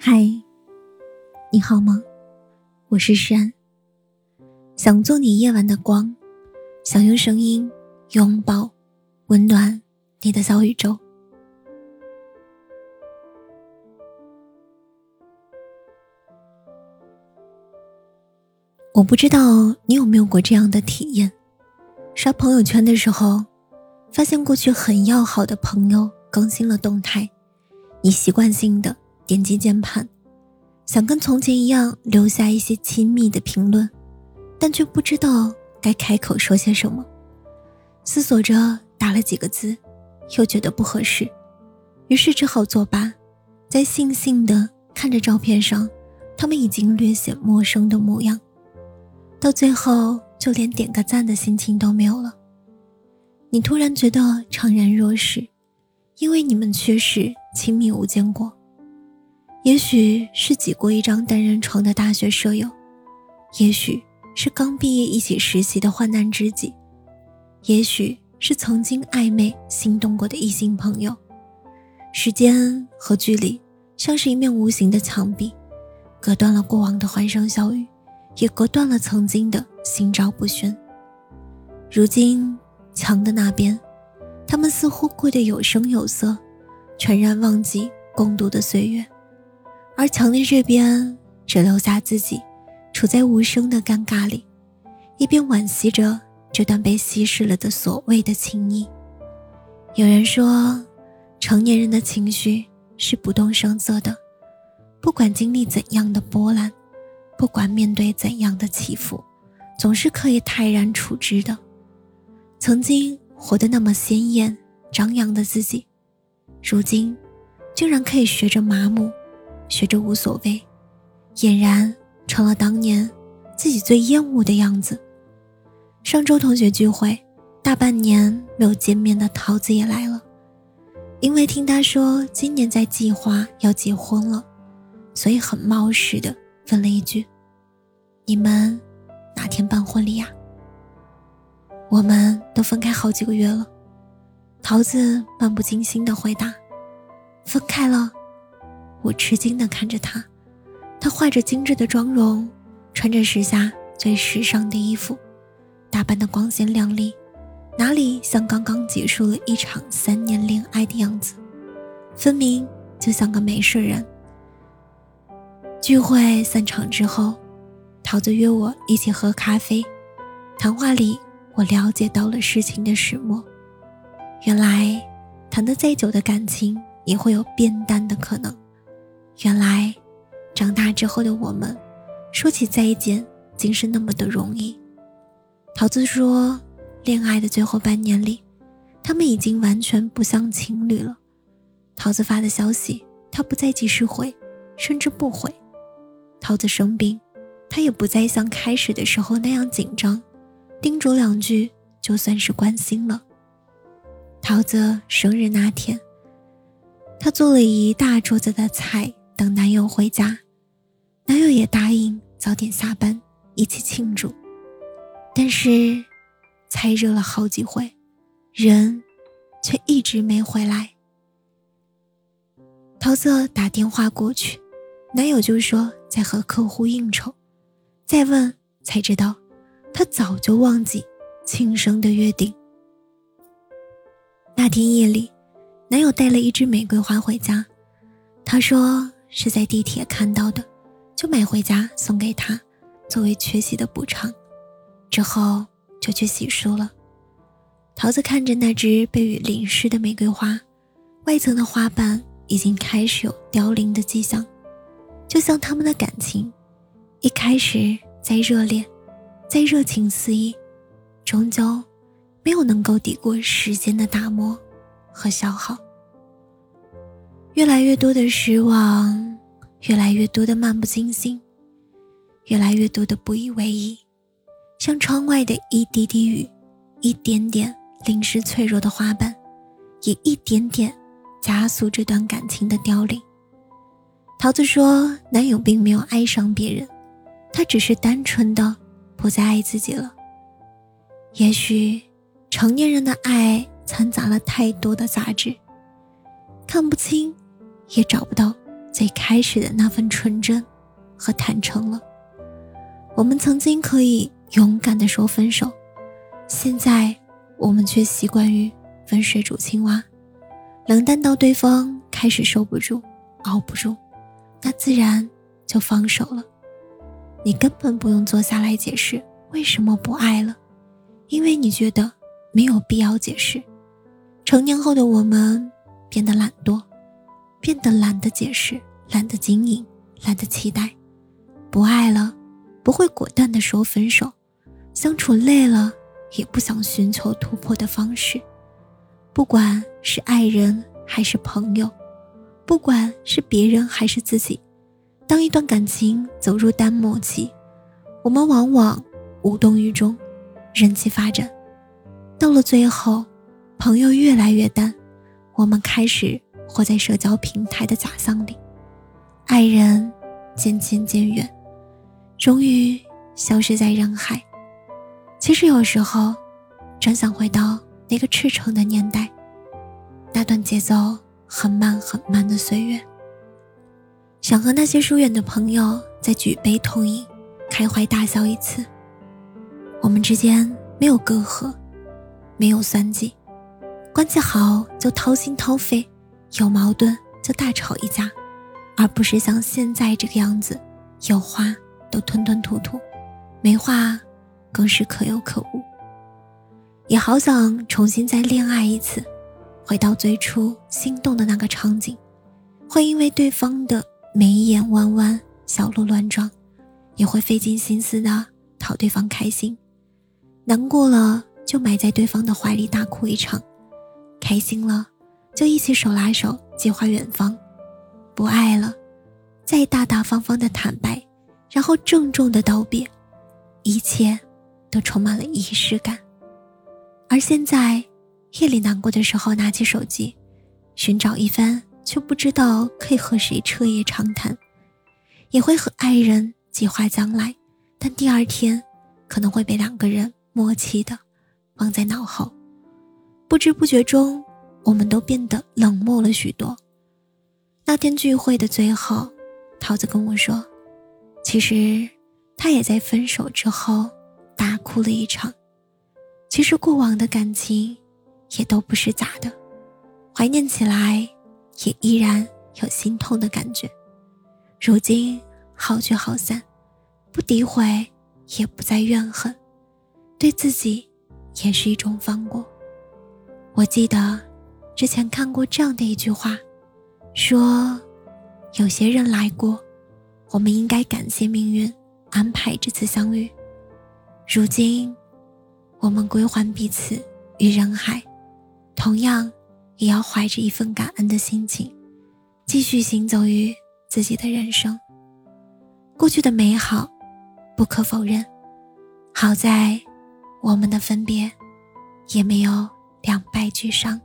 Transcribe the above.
嗨，你好吗？我是山，想做你夜晚的光，想用声音拥抱、温暖你的小宇宙。我不知道你有没有过这样的体验：刷朋友圈的时候，发现过去很要好的朋友更新了动态，你习惯性的点击键盘，想跟从前一样留下一些亲密的评论，但却不知道该开口说些什么，思索着打了几个字，又觉得不合适，于是只好作罢，在悻悻的看着照片上他们已经略显陌生的模样。到最后，就连点个赞的心情都没有了。你突然觉得怅然若失，因为你们确实亲密无间过。也许是挤过一张单人床的大学舍友，也许是刚毕业一起实习的患难知己，也许是曾经暧昧心动过的异性朋友。时间和距离像是一面无形的墙壁，隔断了过往的欢声笑语。也隔断了曾经的心照不宣。如今墙的那边，他们似乎过得有声有色，全然忘记共度的岁月；而墙的这边，只留下自己，处在无声的尴尬里，一边惋惜着这段被稀释了的所谓的情谊。有人说，成年人的情绪是不动声色的，不管经历怎样的波澜。不管面对怎样的起伏，总是可以泰然处之的。曾经活得那么鲜艳张扬的自己，如今竟然可以学着麻木，学着无所谓，俨然成了当年自己最厌恶的样子。上周同学聚会，大半年没有见面的桃子也来了，因为听他说今年在计划要结婚了，所以很冒失的。问了一句：“你们哪天办婚礼呀？”我们都分开好几个月了。桃子漫不经心的回答：“分开了。”我吃惊的看着她，她画着精致的妆容，穿着时下最时尚的衣服，打扮的光鲜亮丽，哪里像刚刚结束了一场三年恋爱的样子？分明就像个没事人。聚会散场之后，桃子约我一起喝咖啡。谈话里，我了解到了事情的始末。原来，谈得再久的感情也会有变淡的可能。原来，长大之后的我们，说起再见竟是那么的容易。桃子说，恋爱的最后半年里，他们已经完全不像情侣了。桃子发的消息，他不再及时回，甚至不回。桃子生病，他也不再像开始的时候那样紧张，叮嘱两句就算是关心了。桃子生日那天，他做了一大桌子的菜等男友回家，男友也答应早点下班一起庆祝，但是菜热了好几回，人却一直没回来。桃色打电话过去。男友就说在和客户应酬，再问才知道，他早就忘记庆生的约定。那天夜里，男友带了一支玫瑰花回家，他说是在地铁看到的，就买回家送给他，作为缺席的补偿。之后就去洗漱了。桃子看着那只被雨淋湿的玫瑰花，外层的花瓣已经开始有凋零的迹象。就像他们的感情，一开始在热烈，在热情肆意，终究没有能够抵过时间的打磨和消耗。越来越多的失望，越来越多的漫不经心，越来越多的不以为意，像窗外的一滴滴雨，一点点淋湿脆弱的花瓣，也一点点加速这段感情的凋零。桃子说：“男友并没有爱上别人，他只是单纯的不再爱自己了。也许成年人的爱掺杂了太多的杂质，看不清，也找不到最开始的那份纯真和坦诚了。我们曾经可以勇敢的说分手，现在我们却习惯于温水煮青蛙，冷淡到对方开始受不住、熬不住，那自然就放手了。你根本不用坐下来解释为什么不爱了，因为你觉得没有必要解释。成年后的我们变得懒惰，变得懒得解释，懒得经营，懒得期待，不爱了。不会果断的说分手，相处累了也不想寻求突破的方式。不管是爱人还是朋友，不管是别人还是自己，当一段感情走入淡漠期，我们往往无动于衷，任其发展。到了最后，朋友越来越淡，我们开始活在社交平台的假象里，爱人渐渐渐远。终于消失在人海。其实有时候，真想回到那个赤诚的年代，那段节奏很慢很慢的岁月。想和那些疏远的朋友再举杯痛饮，开怀大笑一次。我们之间没有隔阂，没有算计，关系好就掏心掏肺，有矛盾就大吵一架，而不是像现在这个样子，有话。都吞吞吐吐，没话，更是可有可无。也好想重新再恋爱一次，回到最初心动的那个场景。会因为对方的眉眼弯弯、小鹿乱撞，也会费尽心思的讨对方开心。难过了就埋在对方的怀里大哭一场，开心了就一起手拉手计划远方。不爱了，再大大方方的坦白。然后郑重的道别，一切都充满了仪式感。而现在，夜里难过的时候，拿起手机，寻找一番，却不知道可以和谁彻夜长谈；也会和爱人计划将来，但第二天可能会被两个人默契的忘在脑后。不知不觉中，我们都变得冷漠了许多。那天聚会的最后，桃子跟我说。其实，他也在分手之后大哭了一场。其实过往的感情也都不是假的，怀念起来也依然有心痛的感觉。如今好聚好散，不诋毁，也不再怨恨，对自己也是一种放过。我记得之前看过这样的一句话，说有些人来过。我们应该感谢命运安排这次相遇。如今，我们归还彼此于人海，同样也要怀着一份感恩的心情，继续行走于自己的人生。过去的美好，不可否认。好在，我们的分别，也没有两败俱伤。